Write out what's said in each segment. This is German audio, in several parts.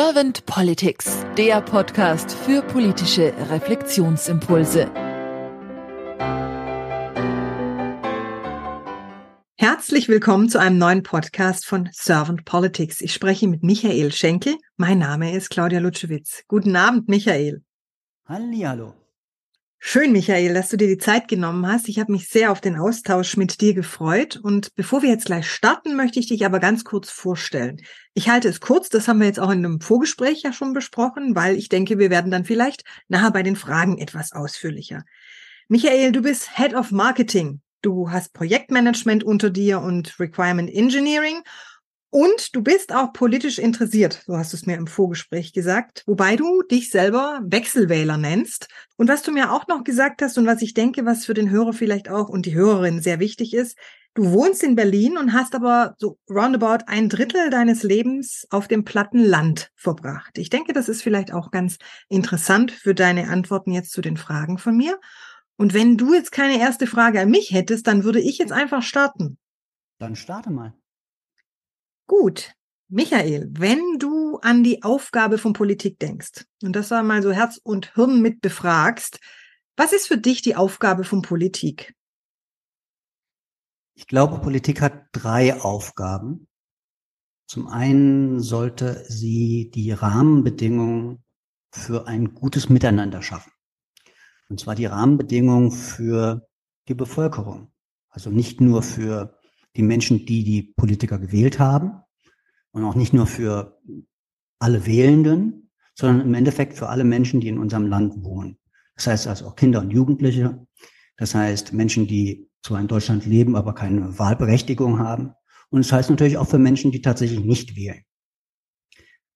Servant Politics, der Podcast für politische Reflexionsimpulse. Herzlich willkommen zu einem neuen Podcast von Servant Politics. Ich spreche mit Michael Schenkel. Mein Name ist Claudia Lutschewitz. Guten Abend, Michael. Hallihallo. Schön, Michael, dass du dir die Zeit genommen hast. Ich habe mich sehr auf den Austausch mit dir gefreut. Und bevor wir jetzt gleich starten, möchte ich dich aber ganz kurz vorstellen. Ich halte es kurz, das haben wir jetzt auch in einem Vorgespräch ja schon besprochen, weil ich denke, wir werden dann vielleicht nachher bei den Fragen etwas ausführlicher. Michael, du bist Head of Marketing. Du hast Projektmanagement unter dir und Requirement Engineering und du bist auch politisch interessiert, so hast du es mir im Vorgespräch gesagt, wobei du dich selber Wechselwähler nennst. Und was du mir auch noch gesagt hast und was ich denke, was für den Hörer vielleicht auch und die Hörerin sehr wichtig ist, du wohnst in Berlin und hast aber so roundabout ein Drittel deines Lebens auf dem platten Land verbracht. Ich denke, das ist vielleicht auch ganz interessant für deine Antworten jetzt zu den Fragen von mir. Und wenn du jetzt keine erste Frage an mich hättest, dann würde ich jetzt einfach starten. Dann starte mal. Gut. Michael, wenn du an die Aufgabe von Politik denkst und das mal so Herz und Hirn mit befragst, was ist für dich die Aufgabe von Politik? Ich glaube, Politik hat drei Aufgaben. Zum einen sollte sie die Rahmenbedingungen für ein gutes Miteinander schaffen. Und zwar die Rahmenbedingungen für die Bevölkerung. Also nicht nur für die Menschen, die die Politiker gewählt haben und auch nicht nur für alle Wählenden, sondern im Endeffekt für alle Menschen, die in unserem Land wohnen. Das heißt also auch Kinder und Jugendliche. Das heißt Menschen, die zwar in Deutschland leben, aber keine Wahlberechtigung haben. Und das heißt natürlich auch für Menschen, die tatsächlich nicht wählen.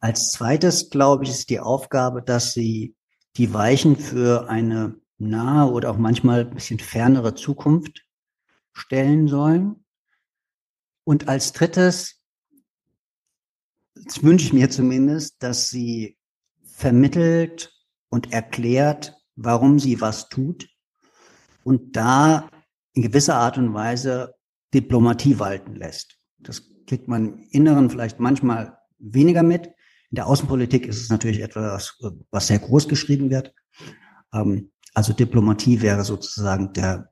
Als zweites, glaube ich, ist die Aufgabe, dass sie die Weichen für eine nahe oder auch manchmal ein bisschen fernere Zukunft stellen sollen. Und als drittes, das wünsche ich mir zumindest, dass sie vermittelt und erklärt, warum sie was tut und da in gewisser Art und Weise Diplomatie walten lässt. Das kriegt man im Inneren vielleicht manchmal weniger mit. In der Außenpolitik ist es natürlich etwas, was sehr groß geschrieben wird. Ähm, also Diplomatie wäre sozusagen der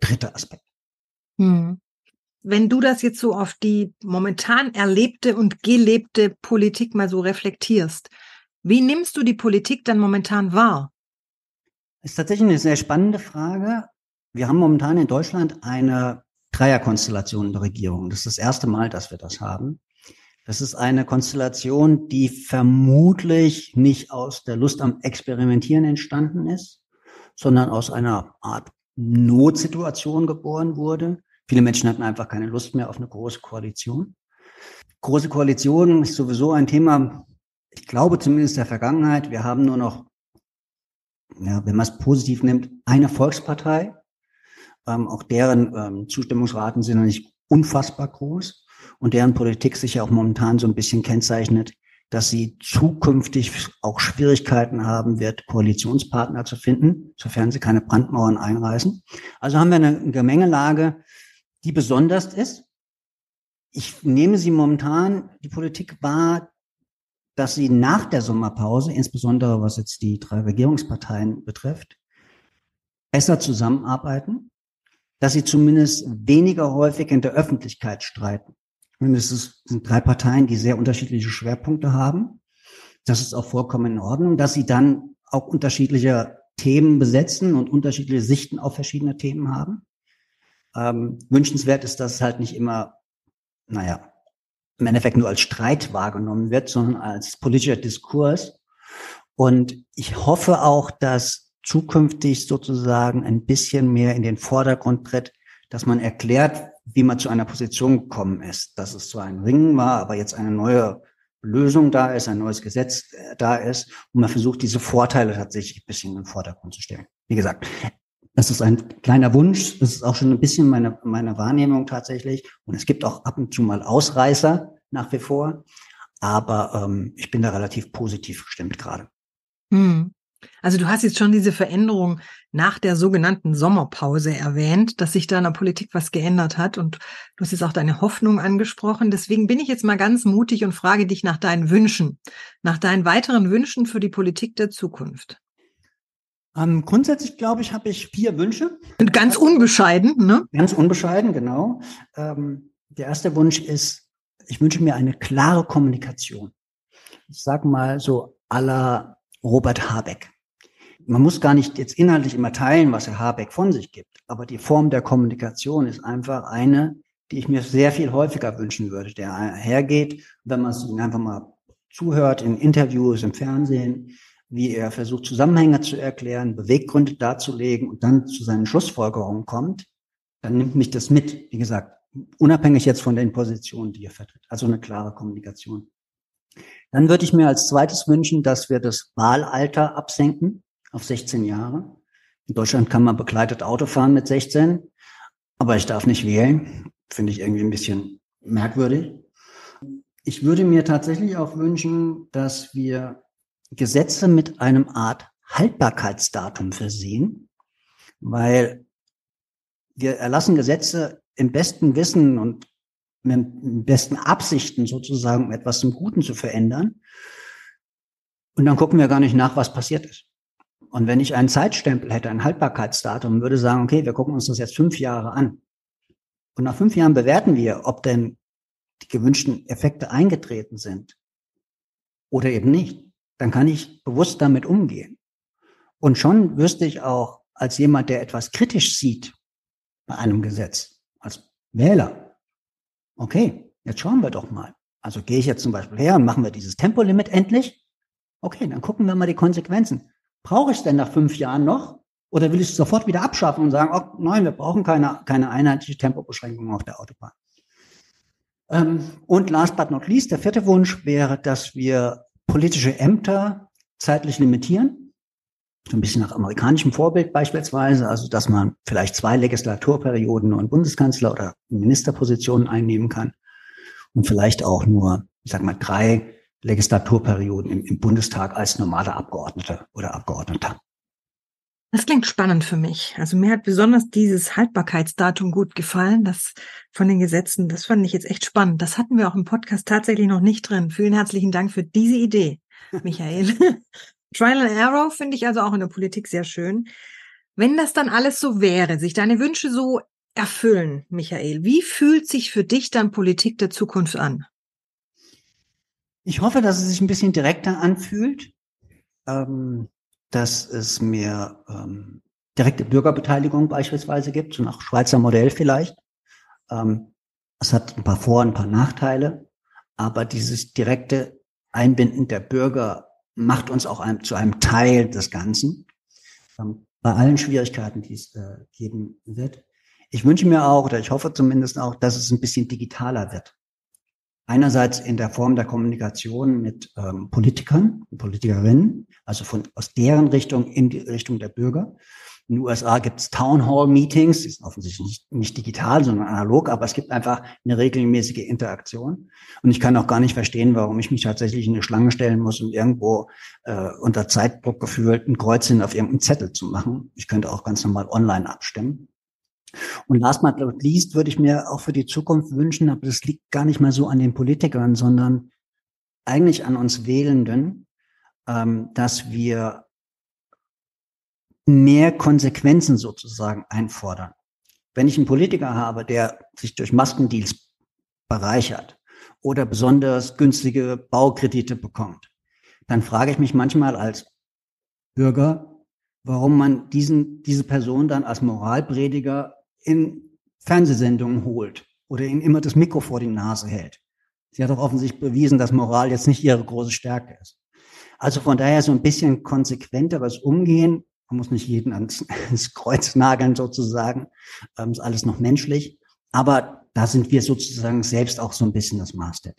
dritte Aspekt. Hm wenn du das jetzt so auf die momentan erlebte und gelebte Politik mal so reflektierst, wie nimmst du die Politik dann momentan wahr? Das ist tatsächlich eine sehr spannende Frage. Wir haben momentan in Deutschland eine Dreierkonstellation der Regierung. Das ist das erste Mal, dass wir das haben. Das ist eine Konstellation, die vermutlich nicht aus der Lust am Experimentieren entstanden ist, sondern aus einer Art Notsituation geboren wurde. Viele Menschen hatten einfach keine Lust mehr auf eine große Koalition. Große Koalition ist sowieso ein Thema, ich glaube zumindest der Vergangenheit. Wir haben nur noch, ja, wenn man es positiv nimmt, eine Volkspartei. Ähm, auch deren ähm, Zustimmungsraten sind noch nicht unfassbar groß und deren Politik sich ja auch momentan so ein bisschen kennzeichnet, dass sie zukünftig auch Schwierigkeiten haben wird, Koalitionspartner zu finden, sofern sie keine Brandmauern einreißen. Also haben wir eine Gemengelage, die besonders ist. Ich nehme sie momentan, die Politik wahr, dass sie nach der Sommerpause, insbesondere was jetzt die drei Regierungsparteien betrifft, besser zusammenarbeiten, dass sie zumindest weniger häufig in der Öffentlichkeit streiten. Und es sind drei Parteien, die sehr unterschiedliche Schwerpunkte haben. Das ist auch vollkommen in Ordnung, dass sie dann auch unterschiedliche Themen besetzen und unterschiedliche Sichten auf verschiedene Themen haben. Ähm, wünschenswert ist, dass es halt nicht immer, naja, im Endeffekt nur als Streit wahrgenommen wird, sondern als politischer Diskurs. Und ich hoffe auch, dass zukünftig sozusagen ein bisschen mehr in den Vordergrund tritt, dass man erklärt, wie man zu einer Position gekommen ist. Dass es zwar ein Ringen war, aber jetzt eine neue Lösung da ist, ein neues Gesetz äh, da ist und man versucht, diese Vorteile tatsächlich ein bisschen in den Vordergrund zu stellen. Wie gesagt, das ist ein kleiner Wunsch. Das ist auch schon ein bisschen meine, meine Wahrnehmung tatsächlich. Und es gibt auch ab und zu mal Ausreißer nach wie vor. Aber ähm, ich bin da relativ positiv gestimmt gerade. Hm. Also du hast jetzt schon diese Veränderung nach der sogenannten Sommerpause erwähnt, dass sich da in der Politik was geändert hat und du hast jetzt auch deine Hoffnung angesprochen. Deswegen bin ich jetzt mal ganz mutig und frage dich nach deinen Wünschen, nach deinen weiteren Wünschen für die Politik der Zukunft. Ähm, grundsätzlich glaube ich, habe ich vier Wünsche. Und ganz unbescheiden, ne? Ganz unbescheiden, genau. Ähm, der erste Wunsch ist, ich wünsche mir eine klare Kommunikation. Ich sag mal so aller Robert Habeck. Man muss gar nicht jetzt inhaltlich immer teilen, was Herr Habeck von sich gibt, aber die Form der Kommunikation ist einfach eine, die ich mir sehr viel häufiger wünschen würde, der hergeht, wenn man es einfach mal zuhört in Interviews, im Fernsehen, wie er versucht, Zusammenhänge zu erklären, Beweggründe darzulegen und dann zu seinen Schlussfolgerungen kommt, dann nimmt mich das mit. Wie gesagt, unabhängig jetzt von den Positionen, die er vertritt. Also eine klare Kommunikation. Dann würde ich mir als zweites wünschen, dass wir das Wahlalter absenken auf 16 Jahre. In Deutschland kann man begleitet Auto fahren mit 16, aber ich darf nicht wählen. Finde ich irgendwie ein bisschen merkwürdig. Ich würde mir tatsächlich auch wünschen, dass wir Gesetze mit einem Art Haltbarkeitsdatum versehen, weil wir erlassen Gesetze im besten Wissen und mit besten Absichten sozusagen, um etwas zum Guten zu verändern. Und dann gucken wir gar nicht nach, was passiert ist. Und wenn ich einen Zeitstempel hätte, ein Haltbarkeitsdatum, würde sagen, okay, wir gucken uns das jetzt fünf Jahre an. Und nach fünf Jahren bewerten wir, ob denn die gewünschten Effekte eingetreten sind oder eben nicht. Dann kann ich bewusst damit umgehen. Und schon wüsste ich auch als jemand, der etwas kritisch sieht bei einem Gesetz, als Wähler, okay, jetzt schauen wir doch mal. Also gehe ich jetzt zum Beispiel her und machen wir dieses Tempolimit endlich? Okay, dann gucken wir mal die Konsequenzen. Brauche ich es denn nach fünf Jahren noch? Oder will ich es sofort wieder abschaffen und sagen, oh nein, wir brauchen keine, keine einheitliche Tempobeschränkung auf der Autobahn? Ähm, und last but not least, der vierte Wunsch wäre, dass wir politische Ämter zeitlich limitieren. So ein bisschen nach amerikanischem Vorbild beispielsweise, also dass man vielleicht zwei Legislaturperioden einen Bundeskanzler oder Ministerpositionen einnehmen kann und vielleicht auch nur, ich sag mal, drei Legislaturperioden im, im Bundestag als normaler Abgeordneter oder Abgeordneter. Das klingt spannend für mich. Also mir hat besonders dieses Haltbarkeitsdatum gut gefallen, das von den Gesetzen, das fand ich jetzt echt spannend. Das hatten wir auch im Podcast tatsächlich noch nicht drin. Vielen herzlichen Dank für diese Idee, Michael. Trial and Error finde ich also auch in der Politik sehr schön. Wenn das dann alles so wäre, sich deine Wünsche so erfüllen, Michael, wie fühlt sich für dich dann Politik der Zukunft an? Ich hoffe, dass es sich ein bisschen direkter anfühlt, ähm, dass es mehr ähm, direkte Bürgerbeteiligung beispielsweise gibt, so nach Schweizer Modell vielleicht. Ähm, es hat ein paar Vor- und ein paar Nachteile, aber dieses direkte Einbinden der Bürger macht uns auch ein, zu einem Teil des Ganzen. Ähm, bei allen Schwierigkeiten, die es äh, geben wird. Ich wünsche mir auch, oder ich hoffe zumindest auch, dass es ein bisschen digitaler wird. Einerseits in der Form der Kommunikation mit ähm, Politikern, Politikerinnen, also von aus deren Richtung in die Richtung der Bürger. In den USA gibt es Town Hall Meetings, die sind offensichtlich nicht, nicht digital, sondern analog, aber es gibt einfach eine regelmäßige Interaktion. Und ich kann auch gar nicht verstehen, warum ich mich tatsächlich in eine Schlange stellen muss, um irgendwo äh, unter Zeitdruck gefühlt ein Kreuzchen auf irgendeinen Zettel zu machen. Ich könnte auch ganz normal online abstimmen. Und last but not least würde ich mir auch für die Zukunft wünschen, aber das liegt gar nicht mal so an den Politikern, sondern eigentlich an uns Wählenden, ähm, dass wir mehr Konsequenzen sozusagen einfordern. Wenn ich einen Politiker habe, der sich durch Maskendeals bereichert oder besonders günstige Baukredite bekommt, dann frage ich mich manchmal als Bürger, warum man diesen, diese Person dann als Moralprediger in Fernsehsendungen holt oder ihnen immer das Mikro vor die Nase hält. Sie hat doch offensichtlich bewiesen, dass Moral jetzt nicht ihre große Stärke ist. Also von daher so ein bisschen konsequenteres Umgehen man muss nicht jeden ans, ans Kreuz nageln sozusagen. Ähm, ist alles noch menschlich. Aber da sind wir sozusagen selbst auch so ein bisschen das Maß der.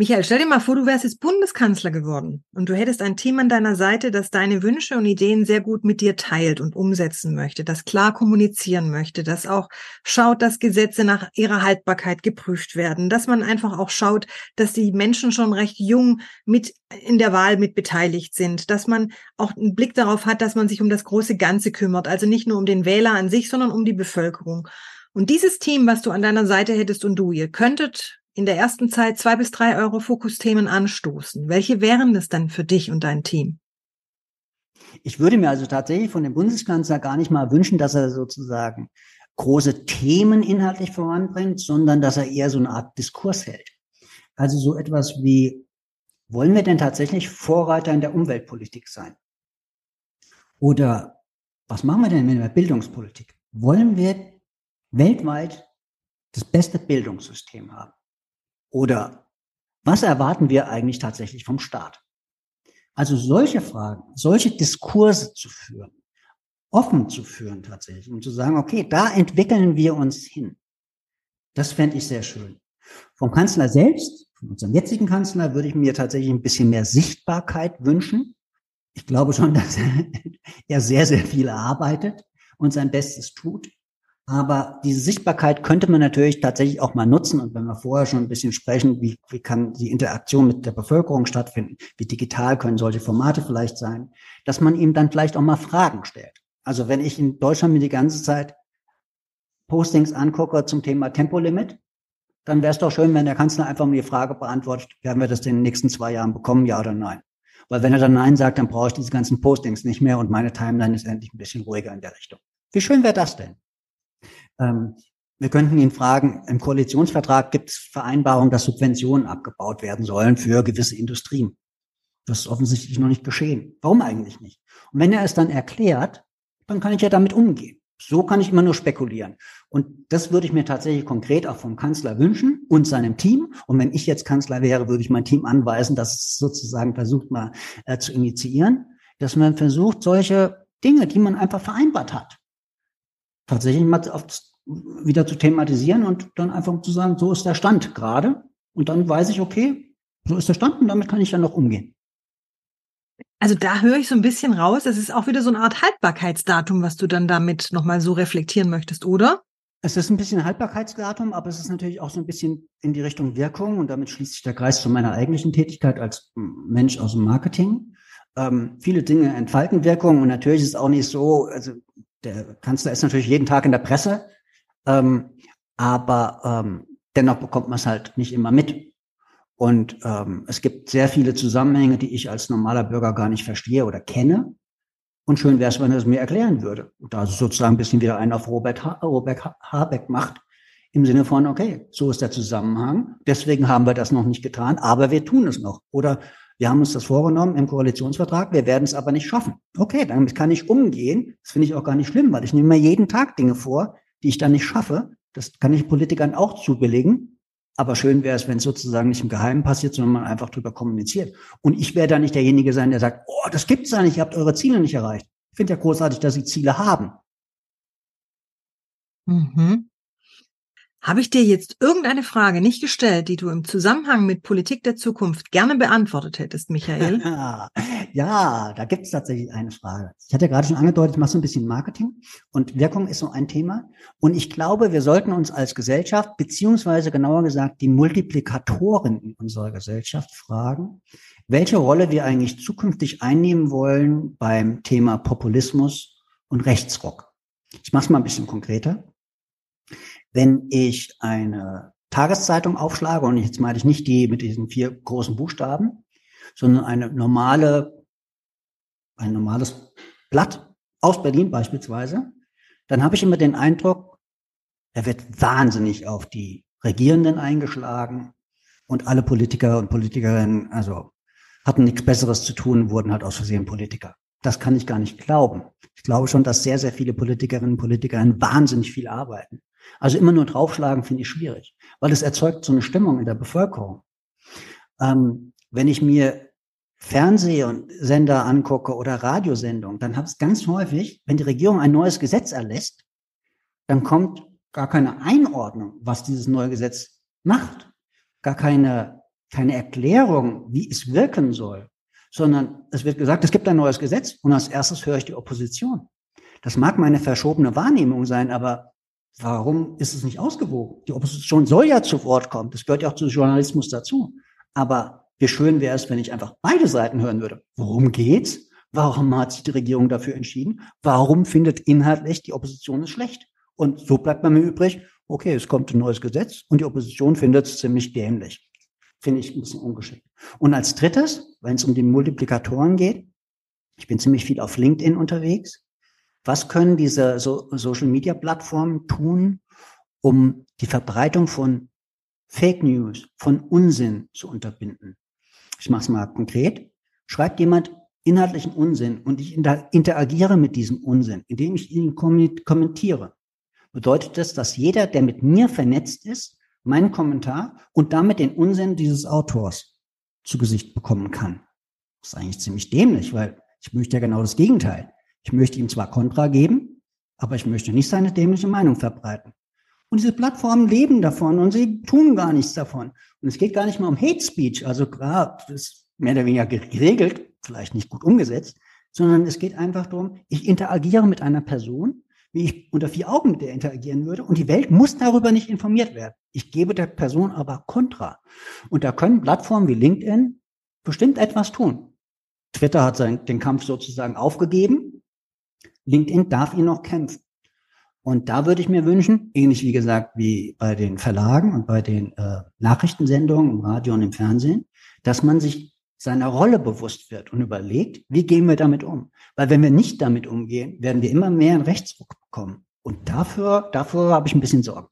Michael, stell dir mal vor, du wärst jetzt Bundeskanzler geworden und du hättest ein Team an deiner Seite, das deine Wünsche und Ideen sehr gut mit dir teilt und umsetzen möchte, das klar kommunizieren möchte, das auch schaut, dass Gesetze nach ihrer Haltbarkeit geprüft werden, dass man einfach auch schaut, dass die Menschen schon recht jung mit in der Wahl mit beteiligt sind, dass man auch einen Blick darauf hat, dass man sich um das große Ganze kümmert, also nicht nur um den Wähler an sich, sondern um die Bevölkerung. Und dieses Team, was du an deiner Seite hättest und du, ihr könntet in der ersten Zeit zwei bis drei Euro Fokusthemen anstoßen. Welche wären das dann für dich und dein Team? Ich würde mir also tatsächlich von dem Bundeskanzler gar nicht mal wünschen, dass er sozusagen große Themen inhaltlich voranbringt, sondern dass er eher so eine Art Diskurs hält. Also so etwas wie, wollen wir denn tatsächlich Vorreiter in der Umweltpolitik sein? Oder was machen wir denn mit der Bildungspolitik? Wollen wir weltweit das beste Bildungssystem haben? Oder was erwarten wir eigentlich tatsächlich vom Staat? Also solche Fragen, solche Diskurse zu führen, offen zu führen tatsächlich, um zu sagen, okay, da entwickeln wir uns hin. Das fände ich sehr schön. Vom Kanzler selbst, von unserem jetzigen Kanzler, würde ich mir tatsächlich ein bisschen mehr Sichtbarkeit wünschen. Ich glaube schon, dass er sehr, sehr viel arbeitet und sein Bestes tut. Aber diese Sichtbarkeit könnte man natürlich tatsächlich auch mal nutzen. Und wenn wir vorher schon ein bisschen sprechen, wie, wie kann die Interaktion mit der Bevölkerung stattfinden, wie digital können solche Formate vielleicht sein, dass man ihm dann vielleicht auch mal Fragen stellt. Also wenn ich in Deutschland mir die ganze Zeit Postings angucke zum Thema Tempolimit, dann wäre es doch schön, wenn der Kanzler einfach mir die Frage beantwortet, werden wir das in den nächsten zwei Jahren bekommen, ja oder nein? Weil wenn er dann Nein sagt, dann brauche ich diese ganzen Postings nicht mehr und meine Timeline ist endlich ein bisschen ruhiger in der Richtung. Wie schön wäre das denn? Ähm, wir könnten ihn fragen, im Koalitionsvertrag gibt es Vereinbarungen, dass Subventionen abgebaut werden sollen für gewisse Industrien. Das ist offensichtlich noch nicht geschehen. Warum eigentlich nicht? Und wenn er es dann erklärt, dann kann ich ja damit umgehen. So kann ich immer nur spekulieren. Und das würde ich mir tatsächlich konkret auch vom Kanzler wünschen und seinem Team. Und wenn ich jetzt Kanzler wäre, würde ich mein Team anweisen, dass es sozusagen versucht mal äh, zu initiieren, dass man versucht, solche Dinge, die man einfach vereinbart hat, tatsächlich mal auf wieder zu thematisieren und dann einfach zu sagen, so ist der Stand gerade. Und dann weiß ich, okay, so ist der Stand und damit kann ich dann noch umgehen. Also da höre ich so ein bisschen raus, es ist auch wieder so eine Art Haltbarkeitsdatum, was du dann damit nochmal so reflektieren möchtest, oder? Es ist ein bisschen Haltbarkeitsdatum, aber es ist natürlich auch so ein bisschen in die Richtung Wirkung und damit schließt sich der Kreis zu meiner eigentlichen Tätigkeit als Mensch aus dem Marketing. Ähm, viele Dinge entfalten Wirkung und natürlich ist es auch nicht so, also der Kanzler ist natürlich jeden Tag in der Presse, ähm, aber ähm, dennoch bekommt man es halt nicht immer mit. Und ähm, es gibt sehr viele Zusammenhänge, die ich als normaler Bürger gar nicht verstehe oder kenne. Und schön wäre es, wenn er es mir erklären würde. Da sozusagen ein bisschen wieder einen auf Robert, ha Robert Habeck macht. Im Sinne von, okay, so ist der Zusammenhang. Deswegen haben wir das noch nicht getan, aber wir tun es noch. Oder wir haben uns das vorgenommen im Koalitionsvertrag, wir werden es aber nicht schaffen. Okay, damit kann ich umgehen. Das finde ich auch gar nicht schlimm, weil ich nehme mir jeden Tag Dinge vor, die ich dann nicht schaffe. Das kann ich Politikern auch zubelegen. Aber schön wäre es, wenn es sozusagen nicht im Geheimen passiert, sondern man einfach drüber kommuniziert. Und ich werde da nicht derjenige sein, der sagt, oh, das gibt's da nicht, ihr habt eure Ziele nicht erreicht. Ich finde ja großartig, dass sie Ziele haben. Mhm. Habe ich dir jetzt irgendeine Frage nicht gestellt, die du im Zusammenhang mit Politik der Zukunft gerne beantwortet hättest, Michael? ja, da gibt es tatsächlich eine Frage. Ich hatte gerade schon angedeutet, ich mache so ein bisschen Marketing und Wirkung ist so ein Thema. Und ich glaube, wir sollten uns als Gesellschaft, beziehungsweise genauer gesagt die Multiplikatoren in unserer Gesellschaft fragen, welche Rolle wir eigentlich zukünftig einnehmen wollen beim Thema Populismus und Rechtsruck. Ich mache es mal ein bisschen konkreter. Wenn ich eine Tageszeitung aufschlage, und jetzt meine ich nicht die mit diesen vier großen Buchstaben, sondern eine normale, ein normales Blatt aus Berlin beispielsweise, dann habe ich immer den Eindruck, er wird wahnsinnig auf die Regierenden eingeschlagen und alle Politiker und Politikerinnen, also hatten nichts Besseres zu tun, wurden halt aus Versehen Politiker. Das kann ich gar nicht glauben. Ich glaube schon, dass sehr, sehr viele Politikerinnen und Politiker wahnsinnig viel arbeiten. Also immer nur draufschlagen finde ich schwierig, weil es erzeugt so eine Stimmung in der Bevölkerung. Ähm, wenn ich mir Fernseh- und Sender angucke oder Radiosendungen, dann habe ich ganz häufig, wenn die Regierung ein neues Gesetz erlässt, dann kommt gar keine Einordnung, was dieses neue Gesetz macht, gar keine keine Erklärung, wie es wirken soll, sondern es wird gesagt, es gibt ein neues Gesetz und als erstes höre ich die Opposition. Das mag meine verschobene Wahrnehmung sein, aber warum ist es nicht ausgewogen? Die Opposition soll ja zu Wort kommen. Das gehört ja auch zu Journalismus dazu. Aber wie schön wäre es, wenn ich einfach beide Seiten hören würde. Worum geht's? Warum hat sich die Regierung dafür entschieden? Warum findet inhaltlich die Opposition es schlecht? Und so bleibt bei mir übrig, okay, es kommt ein neues Gesetz und die Opposition findet es ziemlich dämlich. Finde ich ein bisschen ungeschickt. Und als drittes, wenn es um die Multiplikatoren geht, ich bin ziemlich viel auf LinkedIn unterwegs. Was können diese so Social Media Plattformen tun, um die Verbreitung von Fake News, von Unsinn zu unterbinden? Ich mache es mal konkret. Schreibt jemand inhaltlichen Unsinn und ich interagiere mit diesem Unsinn, indem ich ihn kommentiere, bedeutet das, dass jeder, der mit mir vernetzt ist, meinen Kommentar und damit den Unsinn dieses Autors zu Gesicht bekommen kann. Das ist eigentlich ziemlich dämlich, weil ich möchte ja genau das Gegenteil. Ich möchte ihm zwar Kontra geben, aber ich möchte nicht seine dämliche Meinung verbreiten. Und diese Plattformen leben davon und sie tun gar nichts davon. Und es geht gar nicht mal um Hate Speech, also klar, das ist mehr oder weniger geregelt, vielleicht nicht gut umgesetzt, sondern es geht einfach darum, ich interagiere mit einer Person, wie ich unter vier Augen mit der interagieren würde und die Welt muss darüber nicht informiert werden. Ich gebe der Person aber Kontra. Und da können Plattformen wie LinkedIn bestimmt etwas tun. Twitter hat seinen, den Kampf sozusagen aufgegeben. LinkedIn darf ihn noch kämpfen. Und da würde ich mir wünschen, ähnlich wie gesagt wie bei den Verlagen und bei den äh, Nachrichtensendungen im Radio und im Fernsehen, dass man sich seiner Rolle bewusst wird und überlegt, wie gehen wir damit um? Weil wenn wir nicht damit umgehen, werden wir immer mehr in Rechtsruck bekommen. Und dafür, dafür habe ich ein bisschen Sorgen.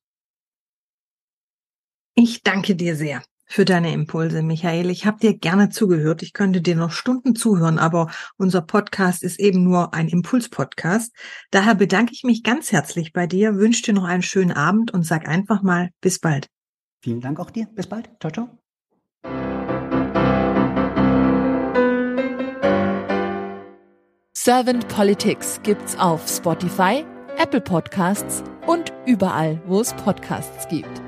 Ich danke dir sehr für deine Impulse, Michael. Ich habe dir gerne zugehört. Ich könnte dir noch Stunden zuhören, aber unser Podcast ist eben nur ein Impuls-Podcast. Daher bedanke ich mich ganz herzlich bei dir, wünsche dir noch einen schönen Abend und sag einfach mal bis bald. Vielen Dank auch dir. Bis bald. Ciao, ciao. Servant Politics gibt's auf Spotify, Apple Podcasts und überall, wo es Podcasts gibt.